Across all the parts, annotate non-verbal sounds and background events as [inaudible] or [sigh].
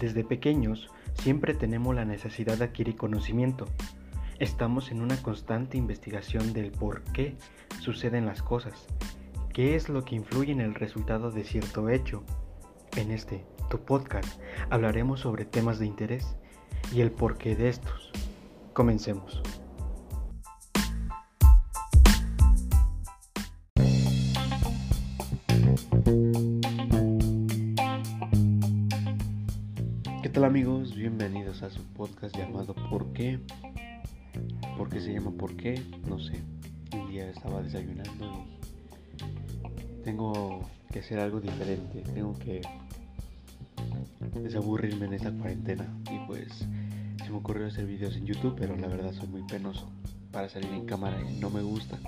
Desde pequeños siempre tenemos la necesidad de adquirir conocimiento. Estamos en una constante investigación del por qué suceden las cosas, qué es lo que influye en el resultado de cierto hecho. En este, tu podcast, hablaremos sobre temas de interés y el porqué de estos. Comencemos. Amigos? Bienvenidos a su podcast llamado ¿Por qué? ¿Por qué se llama ¿Por qué? No sé. Un día estaba desayunando y tengo que hacer algo diferente. Tengo que desaburrirme en esta cuarentena. Y pues se me ocurrió hacer videos en YouTube, pero la verdad soy muy penoso para salir en cámara y no me gusta.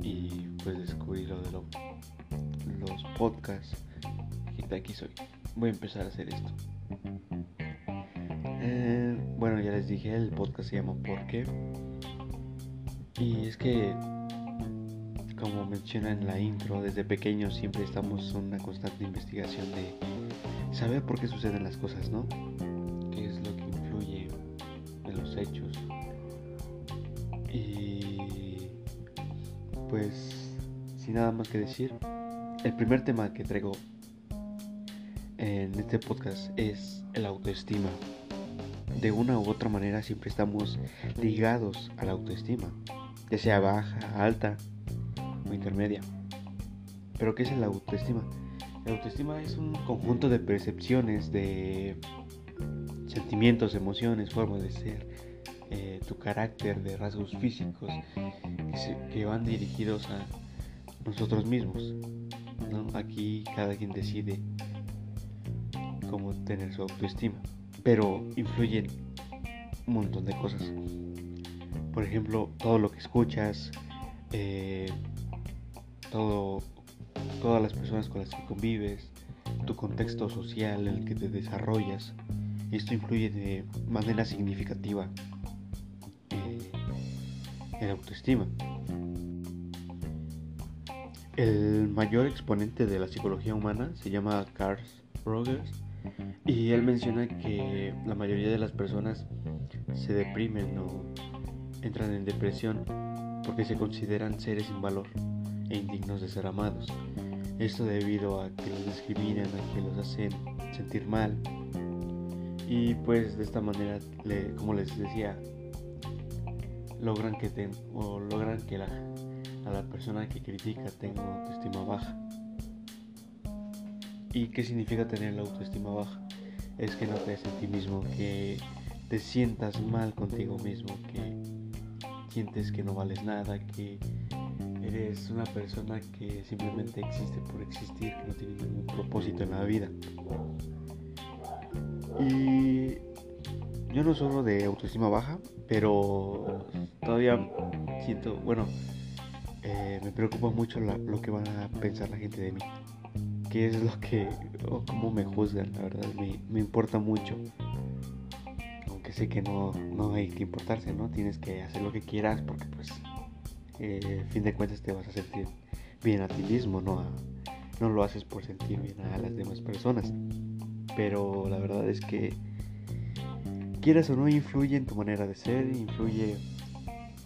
Y pues descubrí lo de los podcasts. Y de aquí soy. Voy a empezar a hacer esto. Eh, bueno, ya les dije, el podcast se llama ¿Por qué? Y es que, como menciona en la intro, desde pequeños siempre estamos en una constante investigación de saber por qué suceden las cosas, ¿no? ¿Qué es lo que influye en los hechos? Y pues, sin nada más que decir, el primer tema que traigo en este podcast es el autoestima de una u otra manera siempre estamos ligados a la autoestima, ya sea baja, alta o intermedia. Pero ¿qué es la autoestima? La autoestima es un conjunto de percepciones, de sentimientos, emociones, formas de ser, eh, tu carácter, de rasgos físicos que, van dirigidos a nosotros mismos. Aquí cada quien decide cómo tener su autoestima pero influyen un montón de cosas. Por ejemplo, todo lo que escuchas, eh, todo, todas las personas con las que convives, tu contexto social en el que te desarrollas. Esto influye de manera significativa eh, en la autoestima. El mayor exponente de la psicología humana se llama Carl Rogers y él menciona que la mayoría de las personas se deprimen o entran en depresión porque se consideran seres sin valor e indignos de ser amados. Esto debido a que los discriminan, a que los hacen sentir mal. Y pues de esta manera, como les decía, logran que, o logran que la, a la persona que critica tenga autoestima baja. ¿Y qué significa tener la autoestima baja? Es que no crees en ti mismo, que te sientas mal contigo mismo, que sientes que no vales nada, que eres una persona que simplemente existe por existir, que no tiene ningún propósito en la vida. Y yo no solo de autoestima baja, pero todavía siento, bueno, eh, me preocupa mucho lo que van a pensar la gente de mí qué es lo que o cómo me juzgan, la verdad me, importa mucho. Aunque sé que no, no, hay que importarse, ¿no? Tienes que hacer lo que quieras porque pues eh, fin de cuentas te vas a sentir bien a ti mismo, no, no lo haces por sentir bien a las demás personas. Pero la verdad es que quieras o no influye en tu manera de ser, influye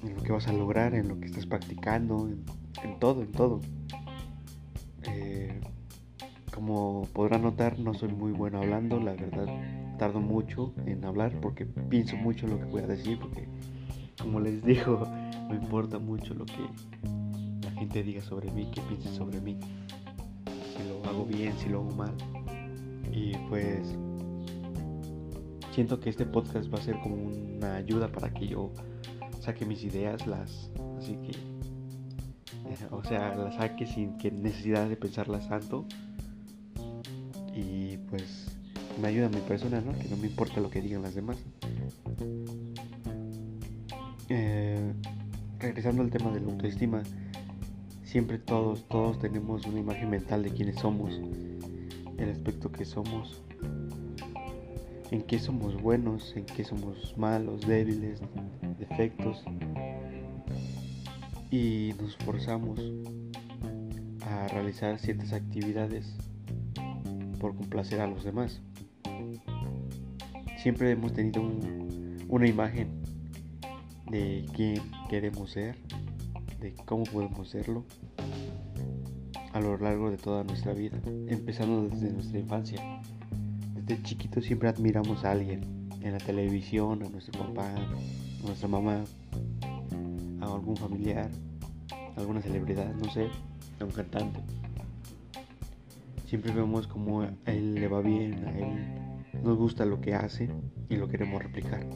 en lo que vas a lograr, en lo que estás practicando, en, todo, en todo. Como podrán notar, no soy muy bueno hablando, la verdad tardo mucho en hablar porque pienso mucho lo que voy a decir, porque como les digo, [laughs] me importa mucho lo que la gente diga sobre mí, que piense sobre mí, si lo hago bien, si lo hago mal. Y pues siento que este podcast va a ser como una ayuda para que yo saque mis ideas, las así que [laughs] o sea, las saque sin que necesidad de pensarlas tanto pues me ayuda a mi persona, ¿no? Que no me importa lo que digan las demás. Eh, regresando al tema de la autoestima, siempre todos, todos tenemos una imagen mental de quiénes somos, el aspecto que somos, en qué somos buenos, en qué somos malos, débiles, defectos. Y nos forzamos a realizar ciertas actividades por complacer a los demás. siempre hemos tenido una imagen de quién queremos ser, de cómo podemos serlo a lo largo de toda nuestra vida, empezando desde nuestra infancia. Desde chiquito siempre admiramos a alguien, en la televisión, a nuestro papá, a nuestra mamá, a algún familiar, a alguna celebridad, no sé, a un cantante. Siempre vemos como a él le va bien, a él nos gusta lo que hace y lo queremos replicar.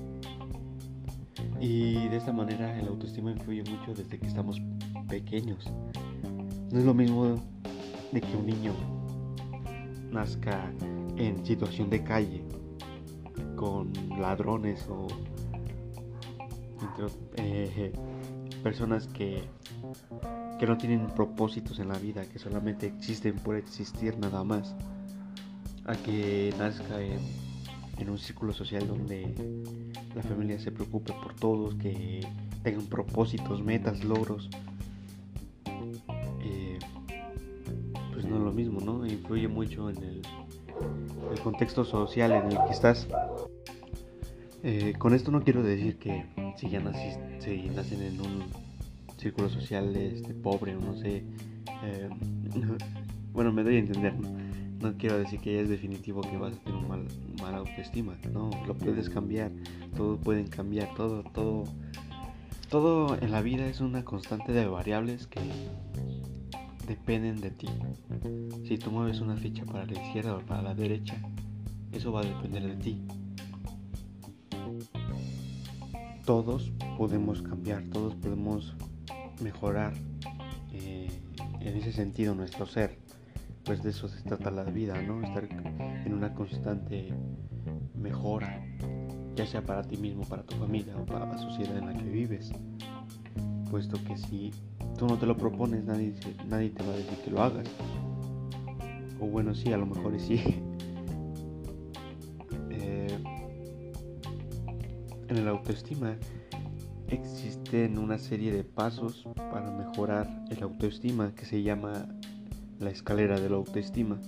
Y de esta manera el autoestima influye mucho desde que estamos pequeños. No es lo mismo de que un niño nazca en situación de calle con ladrones o [laughs] eh, personas que, que no tienen propósitos en la vida, que solamente existen por existir nada más, a que nazca en, un círculo social donde la familia se preocupe por todos, que tengan propósitos, metas, logros no es lo mismo, ¿no? Influye mucho en el, contexto social en el que estás. Eh, con esto no quiero decir que si ya si nacen en un círculo social este, pobre o no sé, eh, [laughs] bueno, me doy a entender, ¿no? No quiero decir que ya es definitivo que vas a tener un mal, mala autoestima, no, lo puedes cambiar, todo pueden cambiar, todo, todo, todo en la vida es una constante de variables que dependen de ti. Si tú mueves una ficha para la izquierda o para la derecha, eso va a depender de ti. Todos podemos cambiar, todos podemos mejorar eh, en ese sentido nuestro ser. Pues de eso se trata la vida, ¿no? Estar en una constante mejora, ya sea para ti mismo, para tu familia o para la sociedad en la que vives. Puesto que si tú no te lo propones, nadie, nadie te va a decir que lo hagas. O bueno, sí, a lo mejor sí. En el autoestima existen una serie de pasos para mejorar el autoestima que se llama la escalera de la autoestima.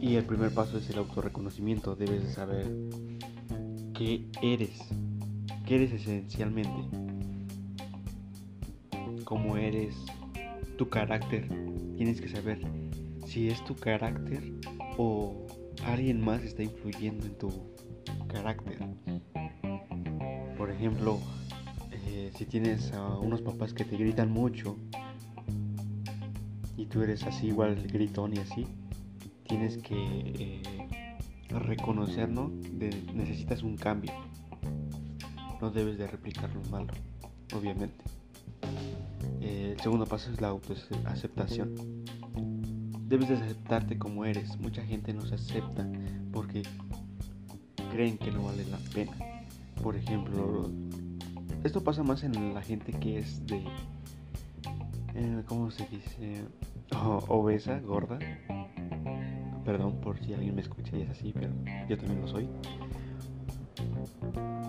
Y el primer paso es el autorreconocimiento. Debes de saber qué eres, qué eres esencialmente cómo eres, tu carácter. Tienes que saber si es tu carácter o alguien más está influyendo en tu carácter. Por ejemplo, eh, si tienes a unos papás que te gritan mucho y tú eres así igual gritón y así, tienes que eh, reconocer, ¿no? necesitas un cambio. No debes de replicar lo malo, obviamente. Eh, el segundo paso es la autoaceptación. Debes de aceptarte como eres. Mucha gente no se acepta porque creen que no vale la pena. Por ejemplo, esto pasa más en la gente que es de, eh, ¿cómo se dice? obesa, gorda. Perdón por si alguien me escucha y es así, pero yo también lo soy.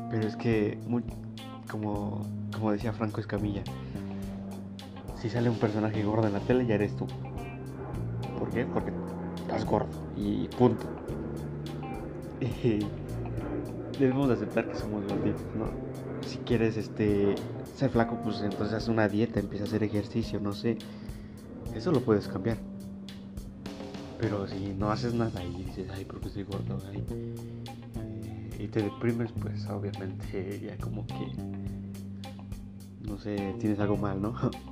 Pero es que, como, como decía Franco Escamilla, si sale un personaje gordo en la tele, ya eres tú. ¿Por qué? Porque estás gordo y punto. [laughs] Debemos aceptar que somos gorditos, ¿no? Si quieres este ser flaco, pues entonces haz una dieta, empieza a hacer ejercicio, no sé. Eso lo puedes cambiar. Pero si no haces nada y dices, ay, porque estoy gordo, eh, y te deprimes, pues obviamente [laughs] ya como que, no sé, tienes algo mal, ¿no? [laughs]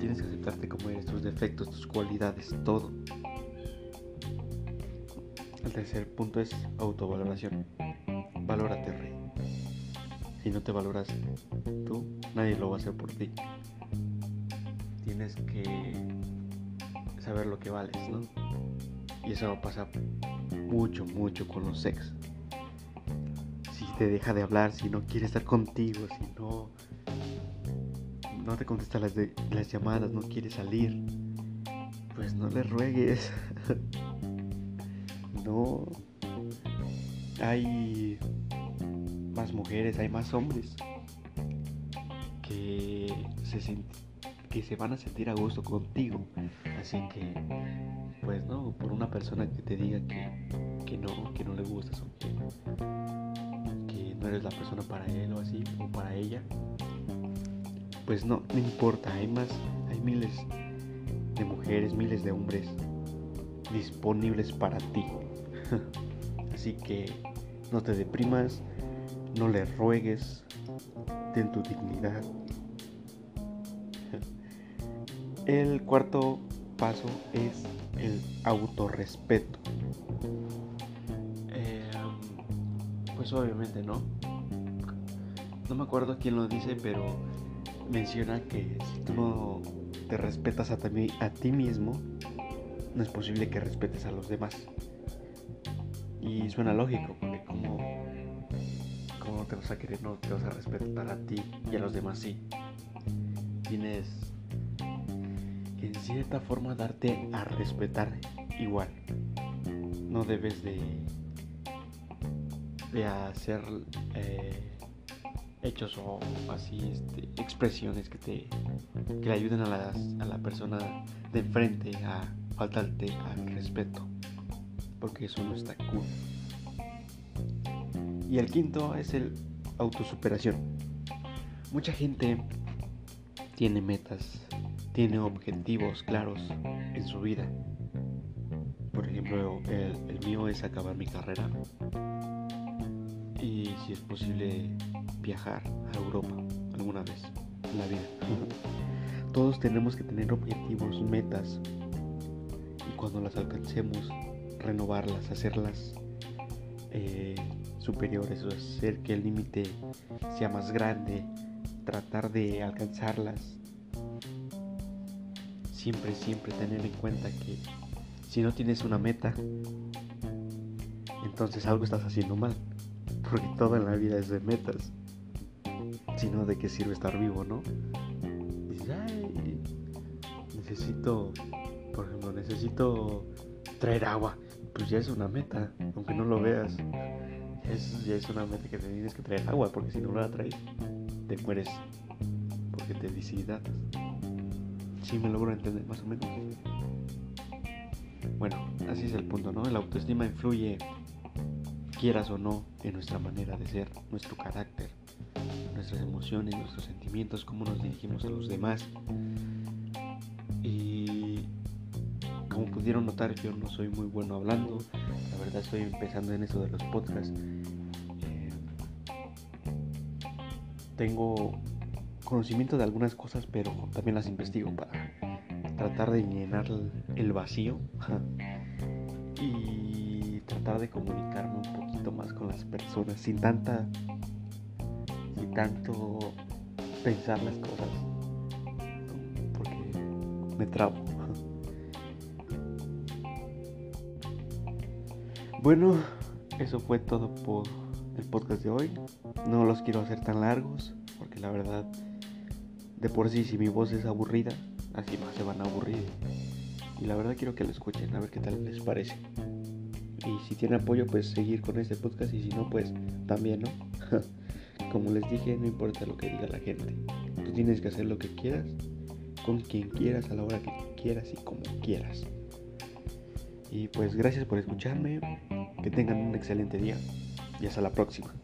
Tienes que aceptarte como eres, tus defectos, tus cualidades, todo. El tercer punto es autovaloración. Valórate, rey. Si no te valoras tú, nadie lo va a hacer por ti. Tienes que saber lo que vales, ¿no? Y eso pasa mucho, mucho con los sex. Si te deja de hablar, si no quiere estar contigo, si no no te contesta las, las llamadas, no quiere salir, pues no le ruegues. [laughs] no. Hay más mujeres, hay más hombres que se que se van a sentir a gusto contigo. Así que, pues no, por una persona que te diga que, que no, que no le gustas o que, que no eres la persona para él o así, o para ella, pues no, no importa, hay más, hay miles de mujeres, miles de hombres disponibles para ti. [laughs] Así que no te deprimas, no le ruegues, ten tu dignidad. [laughs] El cuarto paso es el autorrespeto. Eh, pues obviamente no. No me acuerdo quién lo dice, pero menciona que si tú no te respetas a ti, mismo, no es posible que respetes a los demás. Y suena lógico, porque como, como te vas a querer, no te vas a respetar a ti y a los demás sí. Tienes en cierta forma darte a respetar igual. No debes de, de hacer eh, hechos o así este, expresiones que te que le ayuden a, las, a la persona de enfrente a faltarte al respeto porque eso no está cool. Y el quinto es el autosuperación. Mucha gente tiene metas tiene objetivos claros en su vida. Por ejemplo el, el mío es acabar mi carrera y si es posible viajar a Europa alguna vez en la vida. [laughs] Todos tenemos que tener objetivos, metas y cuando las alcancemos, renovarlas, hacerlas eh, superiores, o hacer que el límite sea más grande, tratar de alcanzarlas. Siempre, siempre tener en cuenta que si no tienes una meta, entonces algo estás haciendo mal, porque todo en la vida es de metas sino de qué sirve estar vivo, ¿no? Dices, ay, necesito, por ejemplo, necesito traer agua. Pues ya es una meta, aunque no lo veas. Es, ya es una meta que te tienes que traer agua, porque si no la traes, te mueres porque te deshidratas. Sí me logro entender más o menos. Bueno, así es el punto, ¿no? La autoestima influye, quieras o no, en nuestra manera de ser, nuestro carácter nuestras emociones, nuestros sentimientos, cómo nos dirigimos a los demás. Y como pudieron notar, yo no soy muy bueno hablando. La verdad estoy empezando en eso de los podcasts. Eh, tengo conocimiento de algunas cosas, pero también las investigo para tratar de llenar el vacío y tratar de comunicarme un más con las personas sin tanta tanto pensar las cosas, porque me trabo. [laughs] Bueno, eso fue todo por el podcast de hoy. No los quiero hacer tan largos, porque la verdad, de por sí, si mi voz es aburrida, así más se van a aburrir. Y la verdad quiero que lo escuchen, a ver qué tal les parece. Y si tienen apoyo, pues seguir con este podcast. Y si no, pues también, ¿no? [laughs] Como les dije, no importa lo que diga la gente. Tú tienes que hacer lo que quieras, con quien quieras, a la hora que quieras y como quieras. Y pues gracias por escucharme. Que tengan un excelente día y hasta la próxima.